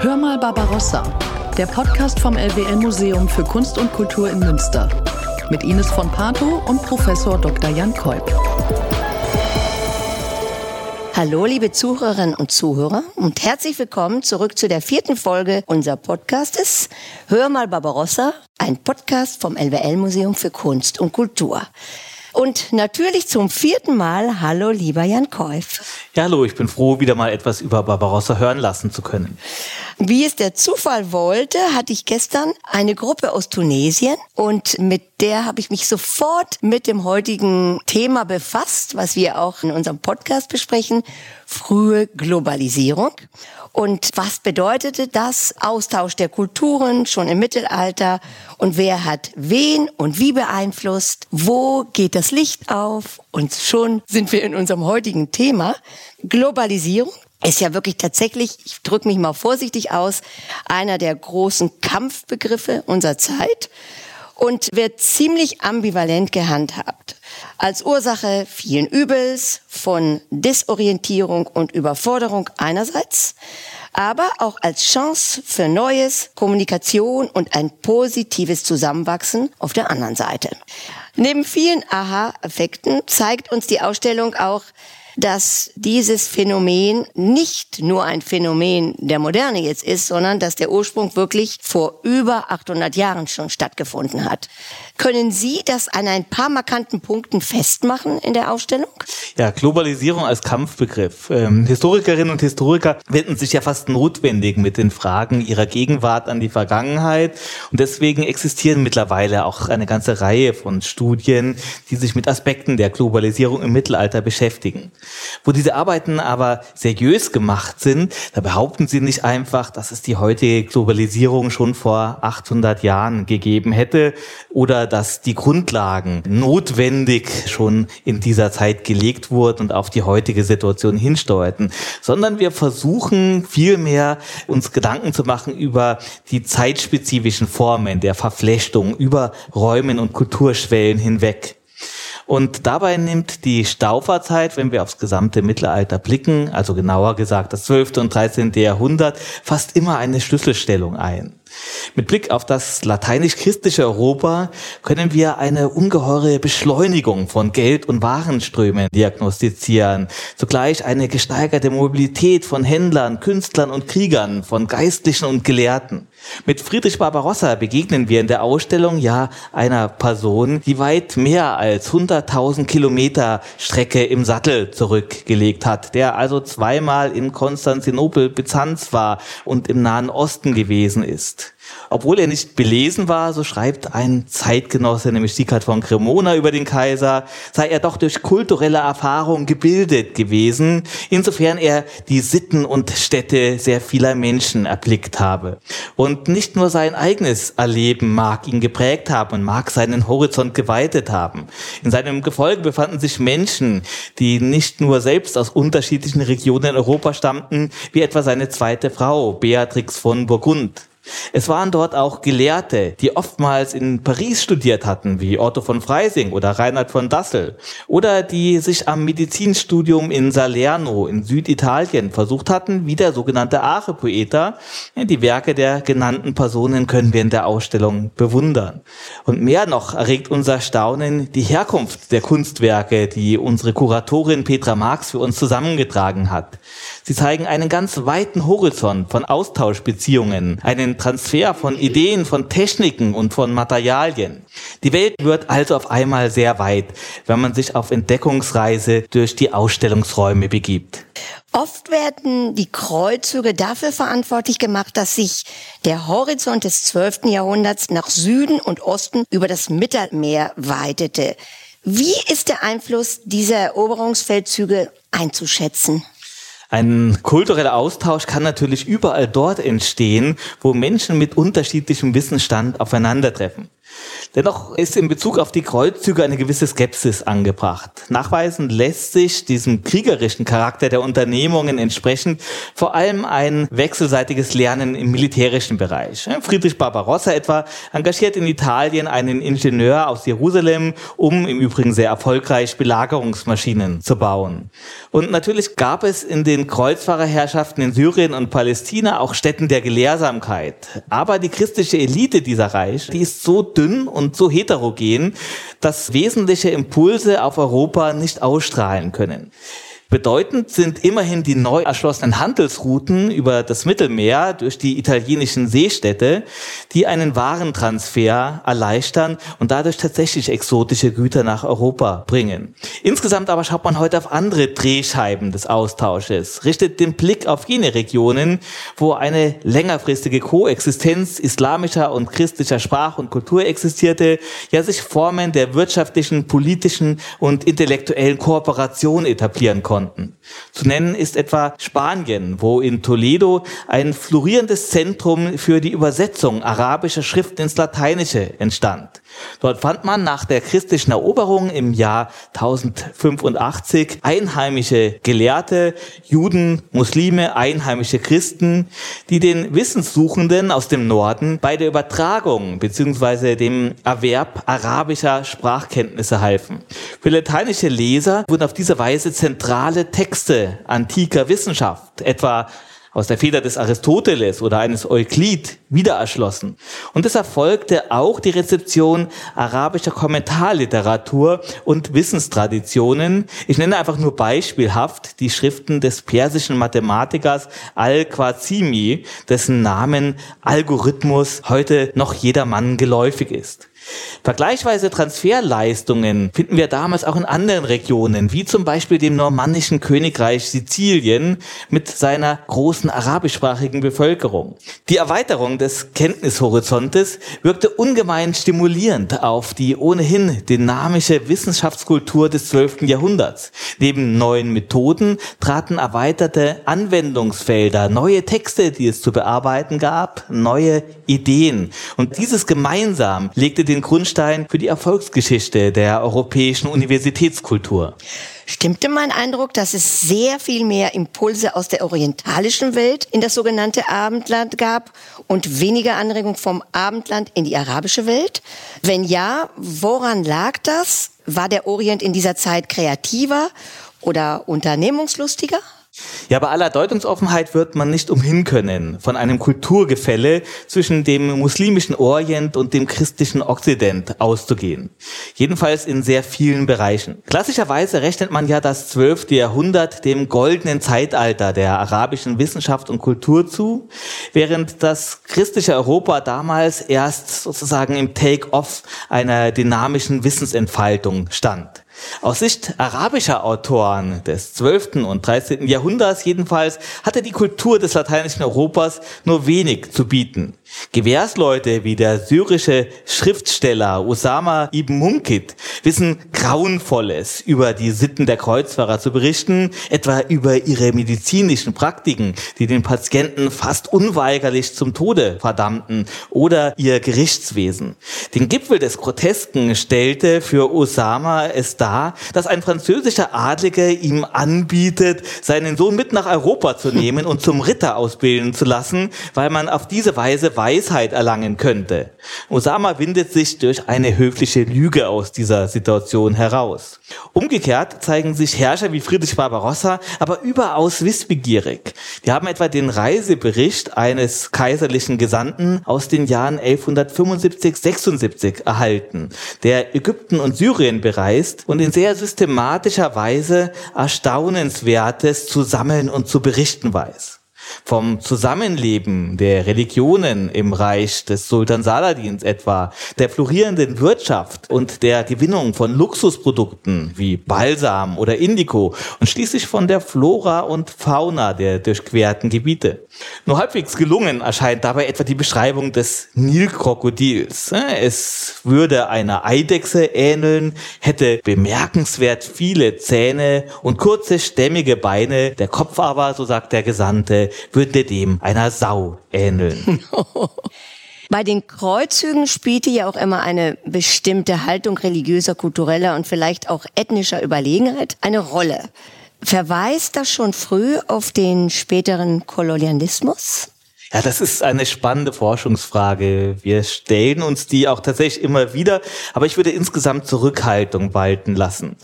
Hör mal Barbarossa, der Podcast vom LWL Museum für Kunst und Kultur in Münster. Mit Ines von Pato und Professor Dr. Jan Kolb. Hallo, liebe Zuhörerinnen und Zuhörer und herzlich willkommen zurück zu der vierten Folge unserer Podcastes Hör mal Barbarossa, ein Podcast vom LWL Museum für Kunst und Kultur. Und natürlich zum vierten Mal, hallo lieber Jan Käuf. Ja, hallo, ich bin froh, wieder mal etwas über Barbarossa hören lassen zu können. Wie es der Zufall wollte, hatte ich gestern eine Gruppe aus Tunesien und mit der habe ich mich sofort mit dem heutigen Thema befasst, was wir auch in unserem Podcast besprechen, frühe Globalisierung. Und was bedeutete das? Austausch der Kulturen schon im Mittelalter und wer hat wen und wie beeinflusst? Wo geht das Licht auf? Und schon sind wir in unserem heutigen Thema Globalisierung ist ja wirklich tatsächlich, ich drücke mich mal vorsichtig aus, einer der großen Kampfbegriffe unserer Zeit und wird ziemlich ambivalent gehandhabt. Als Ursache vielen Übels von Desorientierung und Überforderung einerseits, aber auch als Chance für Neues, Kommunikation und ein positives Zusammenwachsen auf der anderen Seite. Neben vielen Aha-Effekten zeigt uns die Ausstellung auch, dass dieses Phänomen nicht nur ein Phänomen der Moderne jetzt ist, sondern dass der Ursprung wirklich vor über 800 Jahren schon stattgefunden hat. Können Sie das an ein paar markanten Punkten festmachen in der Ausstellung? Ja, Globalisierung als Kampfbegriff. Ähm, Historikerinnen und Historiker wenden sich ja fast notwendig mit den Fragen ihrer Gegenwart an die Vergangenheit. Und deswegen existieren mittlerweile auch eine ganze Reihe von Studien, die sich mit Aspekten der Globalisierung im Mittelalter beschäftigen. Wo diese Arbeiten aber seriös gemacht sind, da behaupten sie nicht einfach, dass es die heutige Globalisierung schon vor 800 Jahren gegeben hätte oder dass die Grundlagen notwendig schon in dieser Zeit gelegt wurden und auf die heutige Situation hinsteuerten, sondern wir versuchen vielmehr uns Gedanken zu machen über die zeitspezifischen Formen der Verflechtung, über Räumen und Kulturschwellen hinweg. Und dabei nimmt die Stauferzeit, wenn wir aufs gesamte Mittelalter blicken, also genauer gesagt das 12. und 13. Jahrhundert, fast immer eine Schlüsselstellung ein. Mit Blick auf das lateinisch-christliche Europa können wir eine ungeheure Beschleunigung von Geld- und Warenströmen diagnostizieren. Zugleich eine gesteigerte Mobilität von Händlern, Künstlern und Kriegern, von Geistlichen und Gelehrten. Mit Friedrich Barbarossa begegnen wir in der Ausstellung ja einer Person, die weit mehr als 100.000 Kilometer Strecke im Sattel zurückgelegt hat, der also zweimal in Konstantinopel, Byzanz war und im Nahen Osten gewesen ist. Obwohl er nicht belesen war, so schreibt ein Zeitgenosse, nämlich Siegfried von Cremona über den Kaiser, sei er doch durch kulturelle Erfahrung gebildet gewesen, insofern er die Sitten und Städte sehr vieler Menschen erblickt habe. Und nicht nur sein eigenes Erleben mag ihn geprägt haben und mag seinen Horizont geweitet haben. In seinem Gefolge befanden sich Menschen, die nicht nur selbst aus unterschiedlichen Regionen Europa stammten, wie etwa seine zweite Frau, Beatrix von Burgund. Es waren dort auch Gelehrte, die oftmals in Paris studiert hatten, wie Otto von Freising oder Reinhard von Dassel, oder die sich am Medizinstudium in Salerno in Süditalien versucht hatten, wie der sogenannte Are-Poeta. Die Werke der genannten Personen können wir in der Ausstellung bewundern. Und mehr noch erregt unser Staunen die Herkunft der Kunstwerke, die unsere Kuratorin Petra Marx für uns zusammengetragen hat. Sie zeigen einen ganz weiten Horizont von Austauschbeziehungen, einen Transfer von Ideen, von Techniken und von Materialien. Die Welt wird also auf einmal sehr weit, wenn man sich auf Entdeckungsreise durch die Ausstellungsräume begibt. Oft werden die Kreuzzüge dafür verantwortlich gemacht, dass sich der Horizont des 12. Jahrhunderts nach Süden und Osten über das Mittelmeer weitete. Wie ist der Einfluss dieser Eroberungsfeldzüge einzuschätzen? Ein kultureller Austausch kann natürlich überall dort entstehen, wo Menschen mit unterschiedlichem Wissensstand aufeinandertreffen. Dennoch ist in Bezug auf die Kreuzzüge eine gewisse Skepsis angebracht. Nachweisen lässt sich diesem kriegerischen Charakter der Unternehmungen entsprechend vor allem ein wechselseitiges Lernen im militärischen Bereich. Friedrich Barbarossa etwa engagiert in Italien einen Ingenieur aus Jerusalem, um im Übrigen sehr erfolgreich Belagerungsmaschinen zu bauen. Und natürlich gab es in den Kreuzfahrerherrschaften in Syrien und Palästina auch Städten der Gelehrsamkeit. Aber die christliche Elite dieser Reich, die ist so dünn und so heterogen, dass wesentliche Impulse auf Europa nicht ausstrahlen können. Bedeutend sind immerhin die neu erschlossenen Handelsrouten über das Mittelmeer durch die italienischen Seestädte, die einen Warentransfer erleichtern und dadurch tatsächlich exotische Güter nach Europa bringen. Insgesamt aber schaut man heute auf andere Drehscheiben des Austausches, richtet den Blick auf jene Regionen, wo eine längerfristige Koexistenz islamischer und christlicher Sprach und Kultur existierte, ja sich Formen der wirtschaftlichen, politischen und intellektuellen Kooperation etablieren konnten konnten. Zu nennen ist etwa Spanien, wo in Toledo ein florierendes Zentrum für die Übersetzung arabischer Schriften ins Lateinische entstand. Dort fand man nach der christlichen Eroberung im Jahr 1085 einheimische Gelehrte, Juden, Muslime, einheimische Christen, die den Wissenssuchenden aus dem Norden bei der Übertragung bzw. dem Erwerb arabischer Sprachkenntnisse halfen. Für lateinische Leser wurden auf diese Weise zentrale Texte antiker Wissenschaft, etwa aus der Feder des Aristoteles oder eines Euklid wieder erschlossen. Und es erfolgte auch die Rezeption arabischer Kommentarliteratur und Wissenstraditionen. Ich nenne einfach nur beispielhaft die Schriften des persischen Mathematikers Al-Qasimi, dessen Namen Algorithmus heute noch jedermann geläufig ist. Vergleichsweise Transferleistungen finden wir damals auch in anderen Regionen, wie zum Beispiel dem normannischen Königreich Sizilien mit seiner großen arabischsprachigen Bevölkerung. Die Erweiterung des Kenntnishorizontes wirkte ungemein stimulierend auf die ohnehin dynamische Wissenschaftskultur des 12. Jahrhunderts. Neben neuen Methoden traten erweiterte Anwendungsfelder, neue Texte, die es zu bearbeiten gab, neue Ideen. Und dieses gemeinsam legte den Grundstein für die Erfolgsgeschichte der europäischen Universitätskultur. Stimmte mein Eindruck, dass es sehr viel mehr Impulse aus der orientalischen Welt in das sogenannte Abendland gab und weniger Anregung vom Abendland in die arabische Welt? Wenn ja, woran lag das? War der Orient in dieser Zeit kreativer oder unternehmungslustiger? Ja, bei aller Deutungsoffenheit wird man nicht umhin können, von einem Kulturgefälle zwischen dem muslimischen Orient und dem christlichen Okzident auszugehen. Jedenfalls in sehr vielen Bereichen. Klassischerweise rechnet man ja das 12. Jahrhundert dem goldenen Zeitalter der arabischen Wissenschaft und Kultur zu, während das christliche Europa damals erst sozusagen im Take-off einer dynamischen Wissensentfaltung stand. Aus Sicht arabischer Autoren des 12. und 13. Jahrhunderts jedenfalls hatte die Kultur des lateinischen Europas nur wenig zu bieten. Gewährsleute wie der syrische Schriftsteller Osama ibn Munkit wissen Grauenvolles über die Sitten der Kreuzfahrer zu berichten, etwa über ihre medizinischen Praktiken, die den Patienten fast unweigerlich zum Tode verdammten, oder ihr Gerichtswesen. Den Gipfel des Grotesken stellte für Osama es dar, dass ein französischer Adliger ihm anbietet, seinen Sohn mit nach Europa zu nehmen und zum Ritter ausbilden zu lassen, weil man auf diese Weise Weisheit erlangen könnte. Osama windet sich durch eine höfliche Lüge aus dieser Situation heraus. Umgekehrt zeigen sich Herrscher wie Friedrich Barbarossa aber überaus wissbegierig. Wir haben etwa den Reisebericht eines kaiserlichen Gesandten aus den Jahren 1175-76 erhalten, der Ägypten und Syrien bereist und in sehr systematischer Weise Erstaunenswertes zu sammeln und zu berichten weiß vom Zusammenleben der Religionen im Reich des Sultan Saladins etwa, der florierenden Wirtschaft und der Gewinnung von Luxusprodukten wie Balsam oder Indigo und schließlich von der Flora und Fauna der durchquerten Gebiete. Nur halbwegs gelungen erscheint dabei etwa die Beschreibung des Nilkrokodils. Es würde einer Eidechse ähneln, hätte bemerkenswert viele Zähne und kurze stämmige Beine, der Kopf aber, so sagt der Gesandte, würde dem einer Sau ähneln. Bei den Kreuzzügen spielte ja auch immer eine bestimmte Haltung religiöser, kultureller und vielleicht auch ethnischer Überlegenheit eine Rolle. Verweist das schon früh auf den späteren Kolonialismus? Ja, das ist eine spannende Forschungsfrage. Wir stellen uns die auch tatsächlich immer wieder, aber ich würde insgesamt Zurückhaltung walten lassen.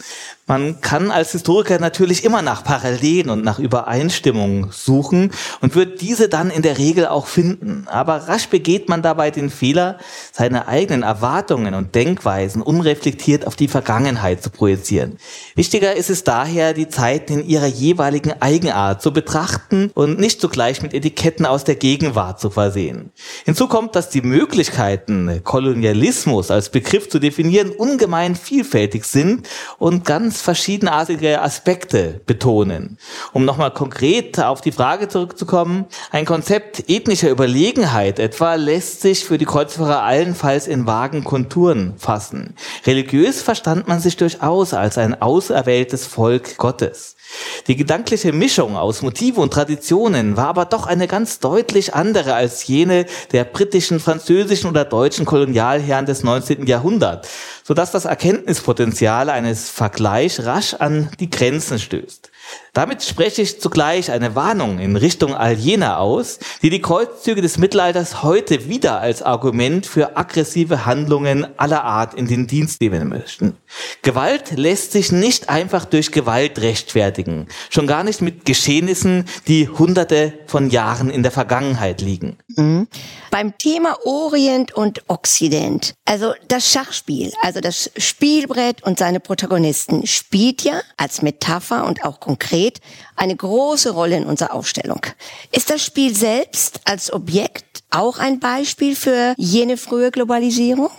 Man kann als Historiker natürlich immer nach Parallelen und nach Übereinstimmungen suchen und wird diese dann in der Regel auch finden. Aber rasch begeht man dabei den Fehler, seine eigenen Erwartungen und Denkweisen unreflektiert auf die Vergangenheit zu projizieren. Wichtiger ist es daher, die Zeit in ihrer jeweiligen Eigenart zu betrachten und nicht zugleich mit Etiketten aus der Gegenwart zu versehen. Hinzu kommt, dass die Möglichkeiten, Kolonialismus als Begriff zu definieren, ungemein vielfältig sind und ganz verschiedenartige Aspekte betonen. Um nochmal konkret auf die Frage zurückzukommen, ein Konzept ethnischer Überlegenheit etwa lässt sich für die Kreuzfahrer allenfalls in vagen Konturen fassen. Religiös verstand man sich durchaus als ein auserwähltes Volk Gottes. Die gedankliche Mischung aus Motive und Traditionen war aber doch eine ganz deutlich andere als jene der britischen, französischen oder deutschen Kolonialherren des 19. Jahrhunderts, sodass das Erkenntnispotenzial eines Vergleichs rasch an die Grenzen stößt. Damit spreche ich zugleich eine Warnung in Richtung all jener aus, die die Kreuzzüge des Mittelalters heute wieder als Argument für aggressive Handlungen aller Art in den Dienst nehmen möchten. Gewalt lässt sich nicht einfach durch Gewalt rechtfertigen, schon gar nicht mit Geschehnissen, die hunderte von Jahren in der Vergangenheit liegen. Mhm. Beim Thema Orient und Occident, also das Schachspiel, also das Spielbrett und seine Protagonisten spielt ja als Metapher und auch konkret konkret eine große Rolle in unserer Aufstellung. Ist das Spiel selbst als Objekt auch ein Beispiel für jene frühe Globalisierung?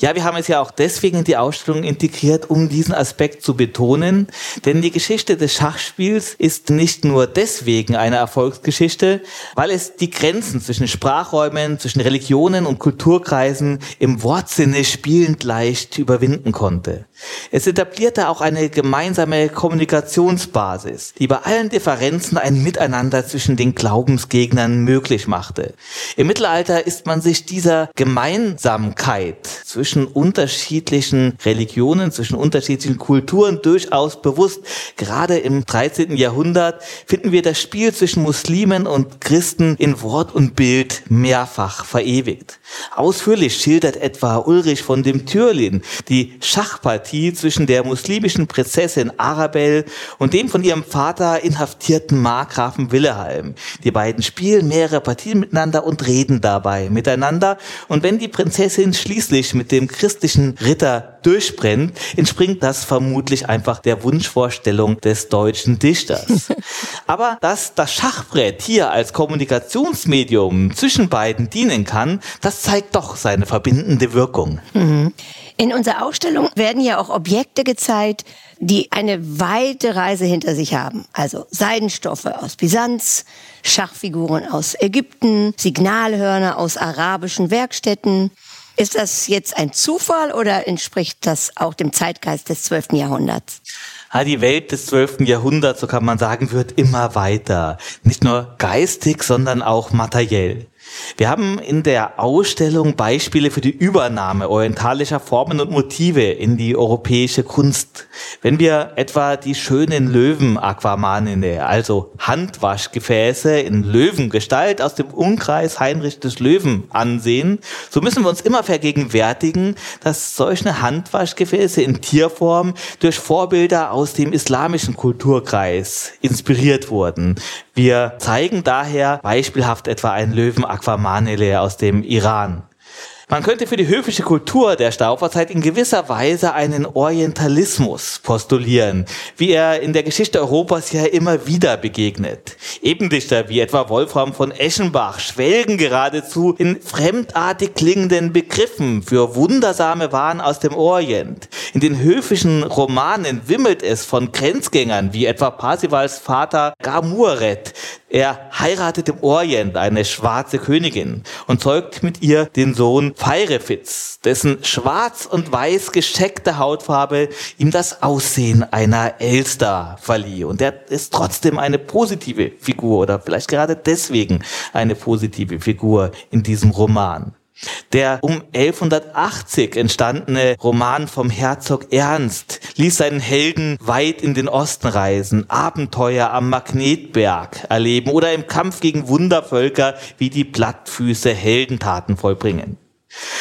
Ja, wir haben es ja auch deswegen in die Ausstellung integriert, um diesen Aspekt zu betonen. Denn die Geschichte des Schachspiels ist nicht nur deswegen eine Erfolgsgeschichte, weil es die Grenzen zwischen Sprachräumen, zwischen Religionen und Kulturkreisen im Wortsinne spielend leicht überwinden konnte. Es etablierte auch eine gemeinsame Kommunikationsbasis, die bei allen Differenzen ein Miteinander zwischen den Glaubensgegnern möglich machte. Im Mittelalter ist man sich dieser Gemeinsamkeit zwischen unterschiedlichen Religionen, zwischen unterschiedlichen Kulturen durchaus bewusst. Gerade im 13. Jahrhundert finden wir das Spiel zwischen Muslimen und Christen in Wort und Bild mehrfach verewigt. Ausführlich schildert etwa Ulrich von dem Türlin die Schachpartie zwischen der muslimischen Prinzessin Arabelle und dem von ihrem Vater inhaftierten Markgrafen Wilhelm. Die beiden spielen mehrere Partien miteinander und reden dabei miteinander. Und wenn die Prinzessin schließlich mit dem christlichen Ritter durchbrennt, entspringt das vermutlich einfach der Wunschvorstellung des deutschen Dichters. Aber dass das Schachbrett hier als Kommunikationsmedium zwischen beiden dienen kann, das zeigt doch seine verbindende Wirkung. Mhm. In unserer Ausstellung werden ja auch Objekte gezeigt, die eine weite Reise hinter sich haben. Also Seidenstoffe aus Byzanz, Schachfiguren aus Ägypten, Signalhörner aus arabischen Werkstätten. Ist das jetzt ein Zufall oder entspricht das auch dem Zeitgeist des 12. Jahrhunderts? die Welt des 12. Jahrhunderts, so kann man sagen, wird immer weiter. Nicht nur geistig, sondern auch materiell. Wir haben in der Ausstellung Beispiele für die Übernahme orientalischer Formen und Motive in die europäische Kunst. Wenn wir etwa die schönen Löwen-Aquamanine, also Handwaschgefäße in Löwengestalt aus dem Umkreis Heinrich des Löwen ansehen, so müssen wir uns immer vergegenwärtigen, dass solche Handwaschgefäße in Tierform durch Vorbilder aus dem islamischen Kulturkreis inspiriert wurden. Wir zeigen daher beispielhaft etwa einen Löwen Aquamanele aus dem Iran. Man könnte für die höfische Kultur der Stauferzeit in gewisser Weise einen Orientalismus postulieren, wie er in der Geschichte Europas ja immer wieder begegnet. Ebendichter wie etwa Wolfram von Eschenbach schwelgen geradezu in fremdartig klingenden Begriffen für wundersame Waren aus dem Orient. In den höfischen Romanen wimmelt es von Grenzgängern wie etwa Parsifals Vater Gamuret, Er heiratet im Orient eine schwarze Königin und zeugt mit ihr den Sohn Feirefitz, dessen schwarz und weiß gescheckte Hautfarbe ihm das Aussehen einer Elster verlieh. Und er ist trotzdem eine positive Figur oder vielleicht gerade deswegen eine positive Figur in diesem Roman. Der um 1180 entstandene Roman vom Herzog Ernst ließ seinen Helden weit in den Osten reisen, Abenteuer am Magnetberg erleben oder im Kampf gegen Wundervölker wie die Blattfüße Heldentaten vollbringen.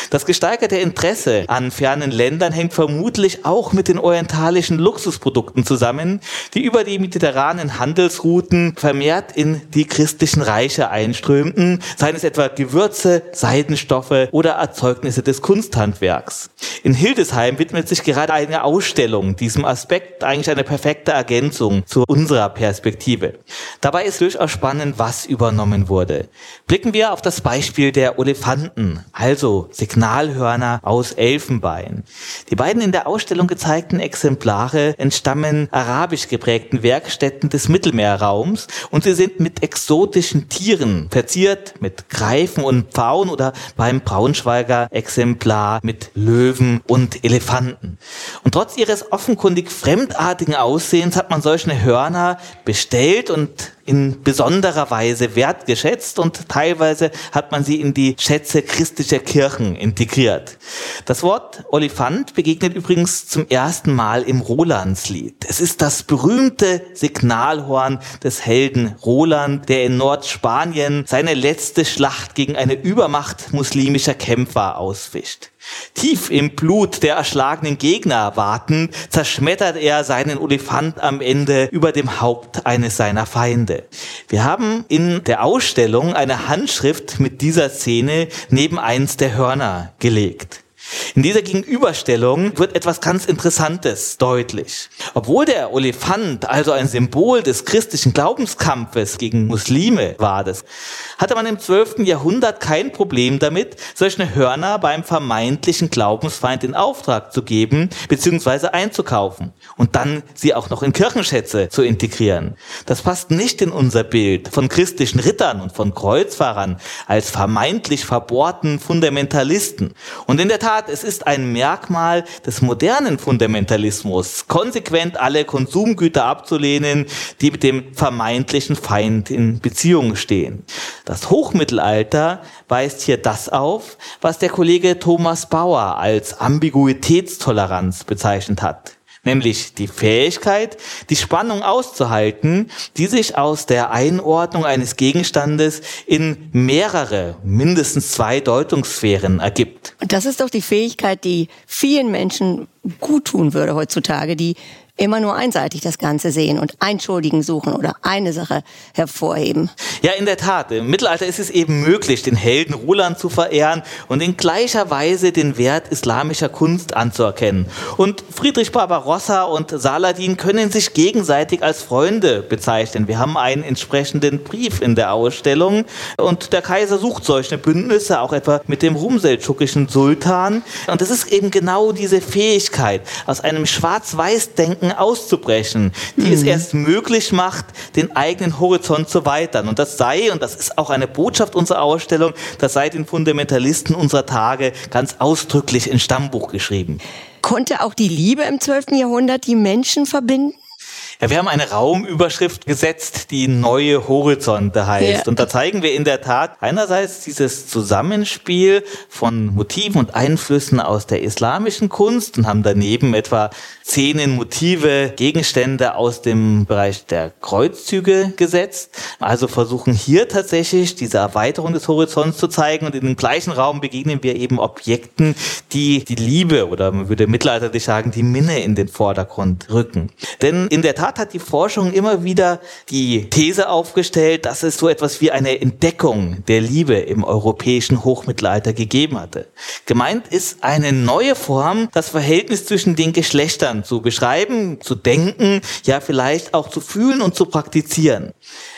Das gesteigerte Interesse an fernen Ländern hängt vermutlich auch mit den orientalischen Luxusprodukten zusammen, die über die mediterranen Handelsrouten vermehrt in die christlichen Reiche einströmten, seien es etwa Gewürze, Seidenstoffe oder Erzeugnisse des Kunsthandwerks. In Hildesheim widmet sich gerade eine Ausstellung diesem Aspekt, eigentlich eine perfekte Ergänzung zu unserer Perspektive. Dabei ist durchaus spannend, was übernommen wurde. Blicken wir auf das Beispiel der Olefanten, also Signalhörner aus Elfenbein. Die beiden in der Ausstellung gezeigten Exemplare entstammen arabisch geprägten Werkstätten des Mittelmeerraums und sie sind mit exotischen Tieren verziert, mit Greifen und Pfauen oder beim Braunschweiger Exemplar mit Löwen und Elefanten. Und trotz ihres offenkundig fremdartigen Aussehens hat man solche Hörner bestellt und in besonderer Weise wertgeschätzt und teilweise hat man sie in die Schätze christlicher Kirchen integriert. Das Wort Olifant begegnet übrigens zum ersten Mal im Rolandslied. Es ist das berühmte Signalhorn des Helden Roland, der in Nordspanien seine letzte Schlacht gegen eine Übermacht muslimischer Kämpfer ausfischt. Tief im Blut der erschlagenen Gegner wartend, zerschmettert er seinen Olifant am Ende über dem Haupt eines seiner Feinde. Wir haben in der Ausstellung eine Handschrift mit dieser Szene neben eins der Hörner gelegt. In dieser Gegenüberstellung wird etwas ganz Interessantes deutlich. Obwohl der Olifant also ein Symbol des christlichen Glaubenskampfes gegen Muslime war, das, hatte man im 12. Jahrhundert kein Problem damit, solche Hörner beim vermeintlichen Glaubensfeind in Auftrag zu geben bzw. einzukaufen und dann sie auch noch in Kirchenschätze zu integrieren. Das passt nicht in unser Bild von christlichen Rittern und von Kreuzfahrern als vermeintlich verbohrten Fundamentalisten. Und in der Tat Tat, es ist ein Merkmal des modernen Fundamentalismus, konsequent alle Konsumgüter abzulehnen, die mit dem vermeintlichen Feind in Beziehung stehen. Das Hochmittelalter weist hier das auf, was der Kollege Thomas Bauer als Ambiguitätstoleranz bezeichnet hat nämlich die Fähigkeit, die Spannung auszuhalten, die sich aus der Einordnung eines Gegenstandes in mehrere, mindestens zwei Deutungssphären ergibt. Das ist doch die Fähigkeit, die vielen Menschen gut tun würde heutzutage, die immer nur einseitig das Ganze sehen und einen Schuldigen suchen oder eine Sache hervorheben. Ja, in der Tat. Im Mittelalter ist es eben möglich, den Helden Roland zu verehren und in gleicher Weise den Wert islamischer Kunst anzuerkennen. Und Friedrich Barbarossa und Saladin können sich gegenseitig als Freunde bezeichnen. Wir haben einen entsprechenden Brief in der Ausstellung und der Kaiser sucht solche Bündnisse, auch etwa mit dem rumseltschukischen Sultan. Und das ist eben genau diese Fähigkeit, aus einem Schwarz-Weiß-Denken Gedanken auszubrechen, die mhm. es erst möglich macht, den eigenen Horizont zu weitern. Und das sei, und das ist auch eine Botschaft unserer Ausstellung, das sei den Fundamentalisten unserer Tage ganz ausdrücklich in Stammbuch geschrieben. Konnte auch die Liebe im 12. Jahrhundert die Menschen verbinden? Ja, wir haben eine Raumüberschrift gesetzt, die neue Horizonte heißt. Ja. Und da zeigen wir in der Tat einerseits dieses Zusammenspiel von Motiven und Einflüssen aus der islamischen Kunst und haben daneben etwa Szenen, Motive, Gegenstände aus dem Bereich der Kreuzzüge gesetzt. Also versuchen hier tatsächlich diese Erweiterung des Horizonts zu zeigen und in dem gleichen Raum begegnen wir eben Objekten, die die Liebe oder man würde mittelalterlich sagen, die Minne in den Vordergrund rücken. Denn in der Tat Tat hat die Forschung immer wieder die These aufgestellt, dass es so etwas wie eine Entdeckung der Liebe im europäischen Hochmittelalter gegeben hatte. Gemeint ist eine neue Form, das Verhältnis zwischen den Geschlechtern zu beschreiben, zu denken, ja vielleicht auch zu fühlen und zu praktizieren.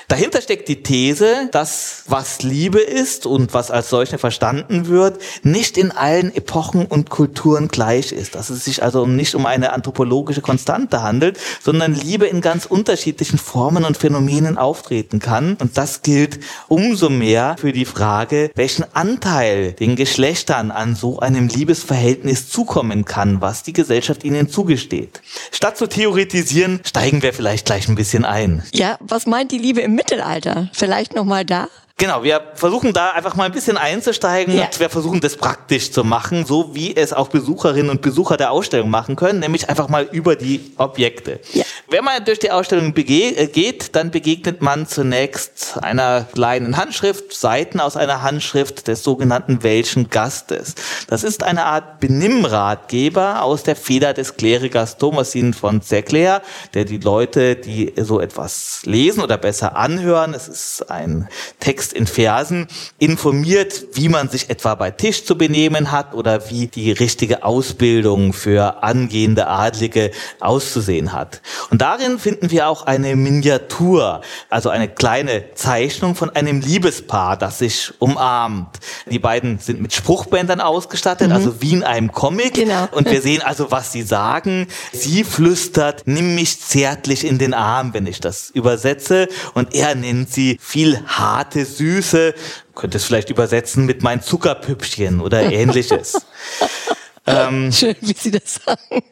Dahinter steckt die These, dass was Liebe ist und was als solche verstanden wird, nicht in allen Epochen und Kulturen gleich ist. Dass es sich also nicht um eine anthropologische Konstante handelt, sondern Liebe in ganz unterschiedlichen Formen und Phänomenen auftreten kann. Und das gilt umso mehr für die Frage, welchen Anteil den Geschlechtern an so einem Liebesverhältnis zukommen kann, was die Gesellschaft ihnen zugesteht. Statt zu theoretisieren, steigen wir vielleicht gleich ein bisschen ein. Ja, was meint die Liebe im Mittelalter? Vielleicht nochmal da? Genau, wir versuchen da einfach mal ein bisschen einzusteigen ja. und wir versuchen das praktisch zu machen, so wie es auch Besucherinnen und Besucher der Ausstellung machen können, nämlich einfach mal über die Objekte. Ja. Wenn man durch die Ausstellung äh, geht, dann begegnet man zunächst einer kleinen Handschrift, Seiten aus einer Handschrift des sogenannten Welschen Gastes. Das ist eine Art Benimmratgeber aus der Feder des Klerikers Thomasin von Zecler, der die Leute, die so etwas lesen oder besser anhören, es ist ein Text Text in Versen informiert, wie man sich etwa bei Tisch zu benehmen hat oder wie die richtige Ausbildung für angehende Adlige auszusehen hat. Und darin finden wir auch eine Miniatur, also eine kleine Zeichnung von einem Liebespaar, das sich umarmt. Die beiden sind mit Spruchbändern ausgestattet, mhm. also wie in einem Comic. Genau. Und wir sehen also, was sie sagen. Sie flüstert, nimm mich zärtlich in den Arm, wenn ich das übersetze. Und er nennt sie viel harte, Süße, könnte es vielleicht übersetzen mit mein Zuckerpüppchen oder ähnliches. ähm, Schön, wie Sie das sagen.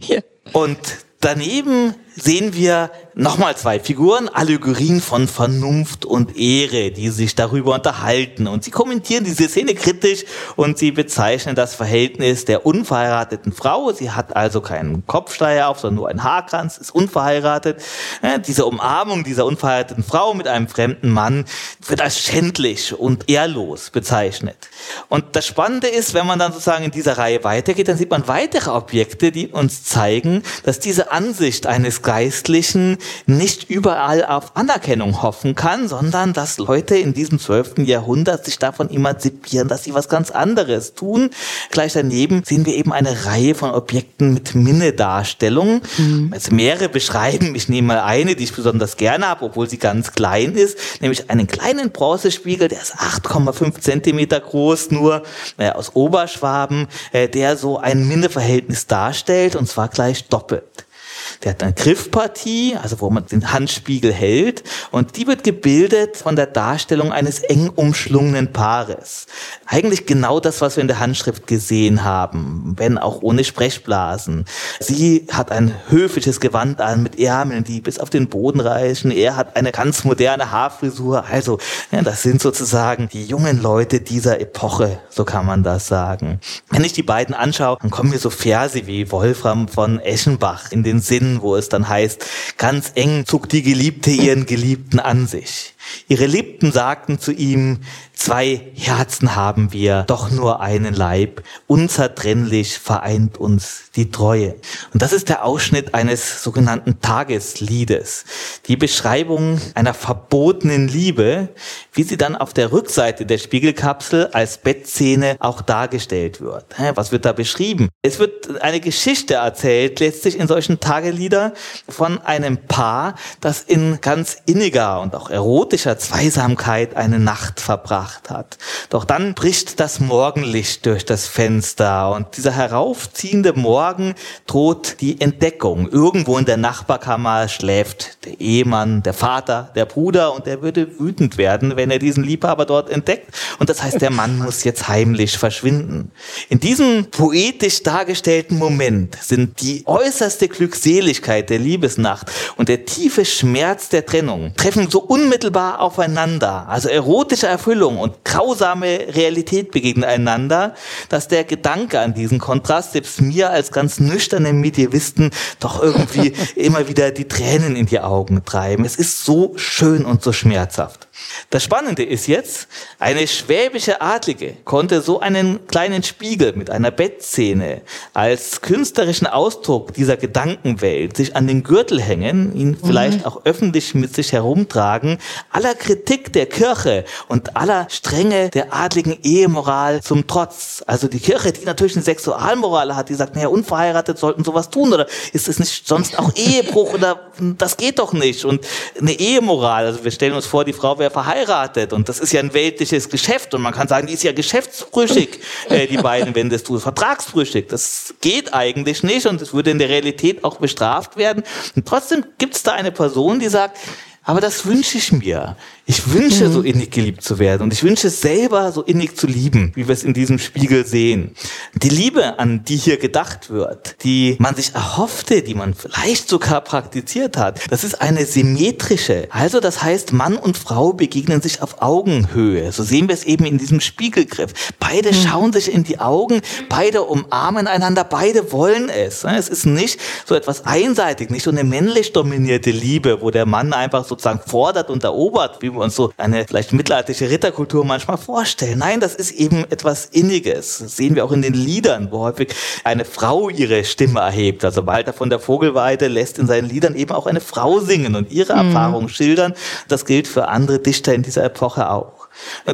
Hier. Und daneben sehen wir nochmal zwei Figuren, Allegorien von Vernunft und Ehre, die sich darüber unterhalten. Und sie kommentieren diese Szene kritisch und sie bezeichnen das Verhältnis der unverheirateten Frau. Sie hat also keinen Kopfschleier auf, sondern nur einen Haarkranz, ist unverheiratet. diese Umarmung dieser unverheirateten Frau mit einem fremden Mann wird als schändlich und ehrlos bezeichnet. Und das Spannende ist, wenn man dann sozusagen in dieser Reihe weitergeht, dann sieht man weitere Objekte, die uns zeigen, dass diese Ansicht eines Geistlichen nicht überall auf Anerkennung hoffen kann, sondern dass Leute in diesem zwölften Jahrhundert sich davon emanzipieren, dass sie was ganz anderes tun. Gleich daneben sehen wir eben eine Reihe von Objekten mit Minnedarstellungen. Mhm. Also mehrere beschreiben, ich nehme mal eine, die ich besonders gerne habe, obwohl sie ganz klein ist, nämlich einen kleinen Bronzespiegel, der ist 8,5 Zentimeter groß, nur äh, aus Oberschwaben, äh, der so ein Minneverhältnis darstellt und zwar gleich doppelt. Der hat eine Griffpartie, also wo man den Handspiegel hält, und die wird gebildet von der Darstellung eines eng umschlungenen Paares. Eigentlich genau das, was wir in der Handschrift gesehen haben, wenn auch ohne Sprechblasen. Sie hat ein höfliches Gewand an mit Ärmeln, die bis auf den Boden reichen. Er hat eine ganz moderne Haarfrisur. Also, ja, das sind sozusagen die jungen Leute dieser Epoche, so kann man das sagen. Wenn ich die beiden anschaue, dann kommen mir so Verse wie Wolfram von Eschenbach in den Sinn, wo es dann heißt, ganz eng zog die Geliebte ihren Geliebten an sich. Ihre Liebten sagten zu ihm, zwei Herzen haben wir, doch nur einen Leib. Unzertrennlich vereint uns die Treue. Und das ist der Ausschnitt eines sogenannten Tagesliedes. Die Beschreibung einer verbotenen Liebe, wie sie dann auf der Rückseite der Spiegelkapsel als Bettszene auch dargestellt wird. Was wird da beschrieben? Es wird eine Geschichte erzählt, letztlich in solchen Tagelieder von einem Paar, das in ganz inniger und auch erotischer erotischer Zweisamkeit eine Nacht verbracht hat. Doch dann bricht das Morgenlicht durch das Fenster und dieser heraufziehende Morgen droht die Entdeckung. Irgendwo in der Nachbarkammer schläft der Ehemann, der Vater, der Bruder und er würde wütend werden, wenn er diesen Liebhaber dort entdeckt. Und das heißt, der Mann muss jetzt heimlich verschwinden. In diesem poetisch dargestellten Moment sind die äußerste Glückseligkeit der Liebesnacht und der tiefe Schmerz der Trennung treffen so unmittelbar aufeinander, also erotische Erfüllung und grausame Realität begegnen einander, dass der Gedanke an diesen Kontrast selbst mir als ganz nüchternen Medievisten doch irgendwie immer wieder die Tränen in die Augen treiben. Es ist so schön und so schmerzhaft. Das Spannende ist jetzt, eine schwäbische Adlige konnte so einen kleinen Spiegel mit einer Bettszene als künstlerischen Ausdruck dieser Gedankenwelt sich an den Gürtel hängen, ihn mhm. vielleicht auch öffentlich mit sich herumtragen, aller Kritik der Kirche und aller Strenge der adligen Ehemoral zum Trotz. Also die Kirche, die natürlich eine Sexualmoral hat, die sagt, naja, unverheiratet sollten sowas tun oder ist es nicht sonst auch Ehebruch oder das geht doch nicht und eine Ehemoral, also wir stellen uns vor, die Frau wäre verheiratet und das ist ja ein weltliches Geschäft und man kann sagen, die ist ja geschäftsbrüchig, äh, die beiden, wenn das tut, vertragsbrüchig. Das geht eigentlich nicht und es würde in der Realität auch bestraft werden. Und trotzdem gibt es da eine Person, die sagt, aber das wünsche ich mir. Ich wünsche, mhm. so innig geliebt zu werden und ich wünsche selber so innig zu lieben, wie wir es in diesem Spiegel sehen. Die Liebe, an die hier gedacht wird, die man sich erhoffte, die man vielleicht sogar praktiziert hat, das ist eine symmetrische. Also das heißt, Mann und Frau begegnen sich auf Augenhöhe. So sehen wir es eben in diesem Spiegelgriff. Beide mhm. schauen sich in die Augen, beide umarmen einander, beide wollen es. Es ist nicht so etwas einseitig, nicht so eine männlich dominierte Liebe, wo der Mann einfach sozusagen fordert und erobert, wie wir uns so eine vielleicht mittelalterliche Ritterkultur manchmal vorstellen. Nein, das ist eben etwas Inniges. Das sehen wir auch in den Liedern, wo häufig eine Frau ihre Stimme erhebt. Also Walter von der Vogelweide lässt in seinen Liedern eben auch eine Frau singen und ihre mhm. Erfahrungen schildern. Das gilt für andere Dichter in dieser Epoche auch.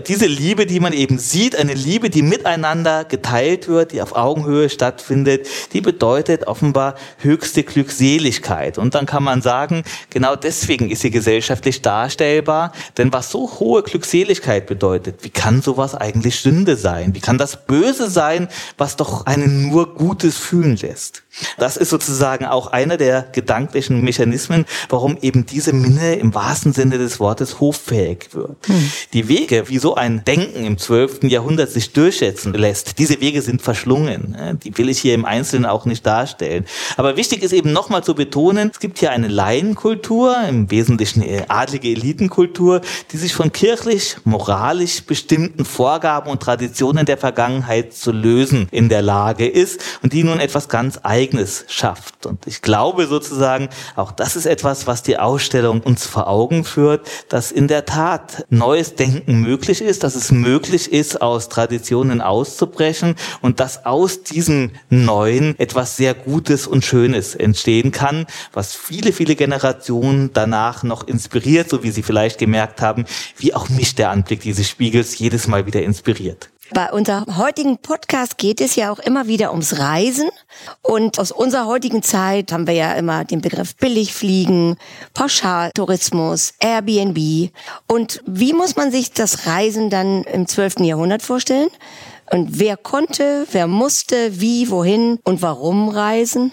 Diese Liebe, die man eben sieht, eine Liebe, die miteinander geteilt wird, die auf Augenhöhe stattfindet, die bedeutet offenbar höchste Glückseligkeit. Und dann kann man sagen, genau deswegen ist sie gesellschaftlich darstellbar. Denn was so hohe Glückseligkeit bedeutet, wie kann sowas eigentlich Sünde sein? Wie kann das Böse sein, was doch einen nur Gutes fühlen lässt? Das ist sozusagen auch einer der gedanklichen Mechanismen, warum eben diese Minne im wahrsten Sinne des Wortes hoffähig wird. Hm. Die Wege, wie so ein Denken im 12. Jahrhundert sich durchsetzen lässt, diese Wege sind verschlungen. Die will ich hier im Einzelnen auch nicht darstellen. Aber wichtig ist eben nochmal zu betonen, es gibt hier eine Laienkultur, im Wesentlichen adlige Elitenkultur, die sich von kirchlich, moralisch bestimmten Vorgaben und Traditionen der Vergangenheit zu lösen in der Lage ist und die nun etwas ganz eigenes Eigenes schafft. Und ich glaube sozusagen, auch das ist etwas, was die Ausstellung uns vor Augen führt, dass in der Tat neues Denken möglich ist, dass es möglich ist, aus Traditionen auszubrechen und dass aus diesem Neuen etwas sehr Gutes und Schönes entstehen kann, was viele, viele Generationen danach noch inspiriert, so wie Sie vielleicht gemerkt haben, wie auch mich der Anblick dieses Spiegels jedes Mal wieder inspiriert. Bei unserem heutigen Podcast geht es ja auch immer wieder ums Reisen. Und aus unserer heutigen Zeit haben wir ja immer den Begriff Billigfliegen, Pauschaltourismus, Airbnb. Und wie muss man sich das Reisen dann im 12. Jahrhundert vorstellen? Und wer konnte, wer musste, wie, wohin und warum reisen?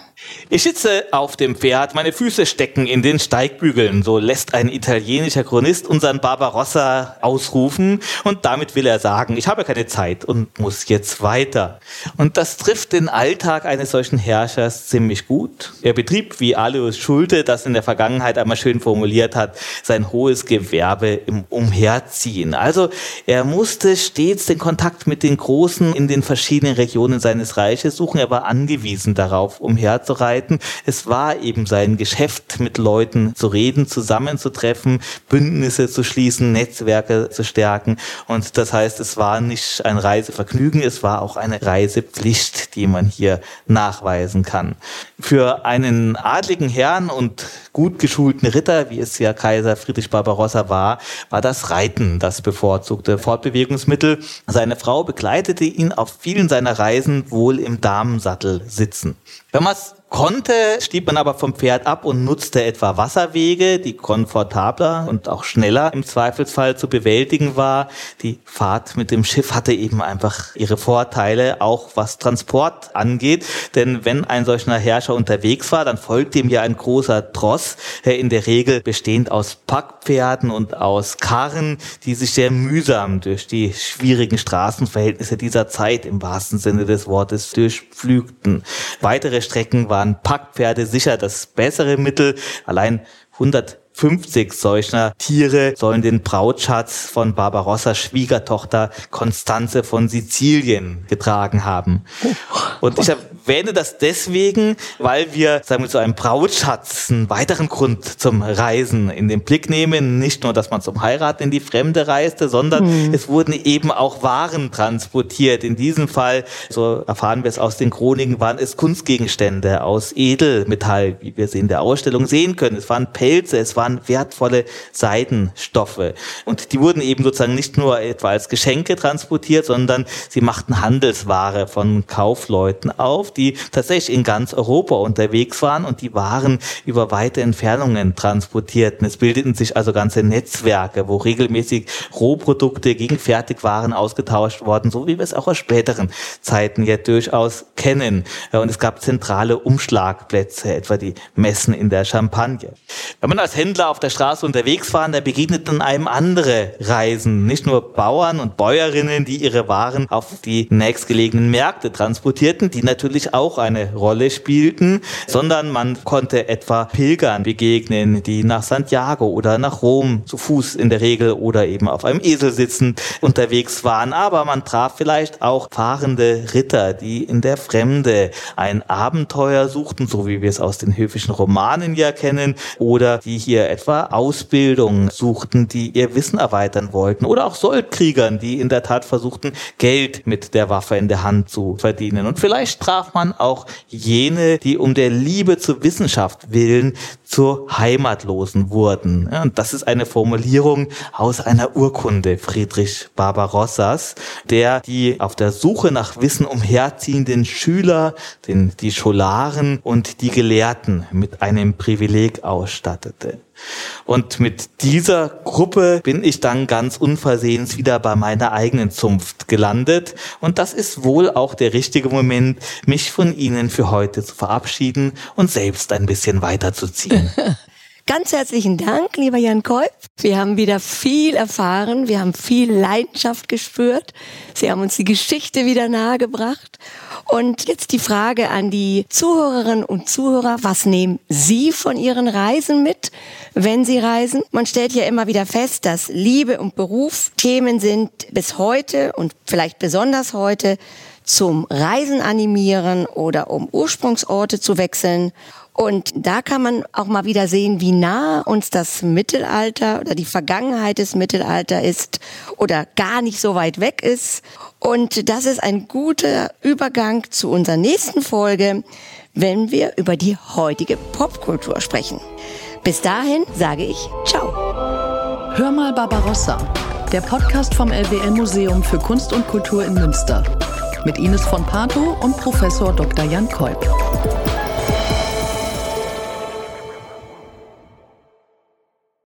Ich sitze auf dem Pferd, meine Füße stecken in den Steigbügeln, so lässt ein italienischer Chronist unseren Barbarossa ausrufen und damit will er sagen, ich habe keine Zeit und muss jetzt weiter. Und das trifft den Alltag eines solchen Herrschers ziemlich gut. Er betrieb, wie Alois Schulte das in der Vergangenheit einmal schön formuliert hat, sein hohes Gewerbe im Umherziehen. Also er musste stets den Kontakt mit den Großen in den verschiedenen Regionen seines Reiches suchen. Er war angewiesen darauf, umherzuziehen vorzubereiten. Es war eben sein Geschäft, mit Leuten zu reden, zusammenzutreffen, Bündnisse zu schließen, Netzwerke zu stärken. Und das heißt, es war nicht ein Reisevergnügen, es war auch eine Reisepflicht, die man hier nachweisen kann. Für einen adligen Herrn und gut geschulten Ritter, wie es ja Kaiser Friedrich Barbarossa war, war das Reiten das bevorzugte Fortbewegungsmittel. Seine Frau begleitete ihn auf vielen seiner Reisen wohl im Damensattel sitzen. Wenn man es konnte, stieg man aber vom Pferd ab und nutzte etwa Wasserwege, die komfortabler und auch schneller im Zweifelsfall zu bewältigen war. Die Fahrt mit dem Schiff hatte eben einfach ihre Vorteile, auch was Transport angeht. Denn wenn ein solcher Herrscher unterwegs war, dann folgte ihm ja ein großer Tross, in der Regel bestehend aus Packpferden und aus Karren, die sich sehr mühsam durch die schwierigen Straßenverhältnisse dieser Zeit im wahrsten Sinne des Wortes durchpflügten. Weitere Strecken waren waren Packpferde sicher das bessere Mittel. Allein 150 solcher Tiere sollen den Brautschatz von Barbarossas Schwiegertochter Konstanze von Sizilien getragen haben. Und ich habe erwähne das deswegen, weil wir, sagen wir, zu einem Brautschatz einen weiteren Grund zum Reisen in den Blick nehmen. Nicht nur, dass man zum Heiraten in die Fremde reiste, sondern hm. es wurden eben auch Waren transportiert. In diesem Fall, so erfahren wir es aus den Chroniken, waren es Kunstgegenstände aus Edelmetall, wie wir sie in der Ausstellung sehen können. Es waren Pelze, es waren wertvolle Seidenstoffe. Und die wurden eben sozusagen nicht nur etwa als Geschenke transportiert, sondern sie machten Handelsware von Kaufleuten auf, die tatsächlich in ganz Europa unterwegs waren und die Waren über weite Entfernungen transportierten. Es bildeten sich also ganze Netzwerke, wo regelmäßig Rohprodukte gegen Fertigwaren ausgetauscht wurden, so wie wir es auch aus späteren Zeiten ja durchaus kennen. Und es gab zentrale Umschlagplätze, etwa die Messen in der Champagne. Wenn man als Händler auf der Straße unterwegs war, da begegneten einem andere Reisen, nicht nur Bauern und Bäuerinnen, die ihre Waren auf die nächstgelegenen Märkte transportierten, die natürlich auch eine Rolle spielten, sondern man konnte etwa Pilgern begegnen, die nach Santiago oder nach Rom zu Fuß in der Regel oder eben auf einem Esel sitzen unterwegs waren. Aber man traf vielleicht auch fahrende Ritter, die in der Fremde ein Abenteuer suchten, so wie wir es aus den höfischen Romanen ja kennen, oder die hier etwa Ausbildung suchten, die ihr Wissen erweitern wollten, oder auch Soldkriegern, die in der Tat versuchten, Geld mit der Waffe in der Hand zu verdienen. Und vielleicht man auch jene, die um der Liebe zur Wissenschaft willen zur Heimatlosen wurden. und das ist eine Formulierung aus einer Urkunde Friedrich Barbarossas, der die auf der Suche nach Wissen umherziehenden Schüler, den, die Scholaren und die Gelehrten mit einem Privileg ausstattete. Und mit dieser Gruppe bin ich dann ganz unversehens wieder bei meiner eigenen Zunft gelandet. Und das ist wohl auch der richtige Moment, mich von Ihnen für heute zu verabschieden und selbst ein bisschen weiterzuziehen. Ganz herzlichen Dank, lieber Jan Kolb. Wir haben wieder viel erfahren. Wir haben viel Leidenschaft gespürt. Sie haben uns die Geschichte wieder nahegebracht. Und jetzt die Frage an die Zuhörerinnen und Zuhörer. Was nehmen Sie von Ihren Reisen mit, wenn Sie reisen? Man stellt ja immer wieder fest, dass Liebe und Beruf Themen sind bis heute und vielleicht besonders heute zum Reisen animieren oder um Ursprungsorte zu wechseln. Und da kann man auch mal wieder sehen, wie nah uns das Mittelalter oder die Vergangenheit des Mittelalters ist oder gar nicht so weit weg ist. Und das ist ein guter Übergang zu unserer nächsten Folge, wenn wir über die heutige Popkultur sprechen. Bis dahin sage ich Ciao. Hör mal Barbarossa, der Podcast vom LWL Museum für Kunst und Kultur in Münster. Mit Ines von Pato und Professor Dr. Jan Kolb.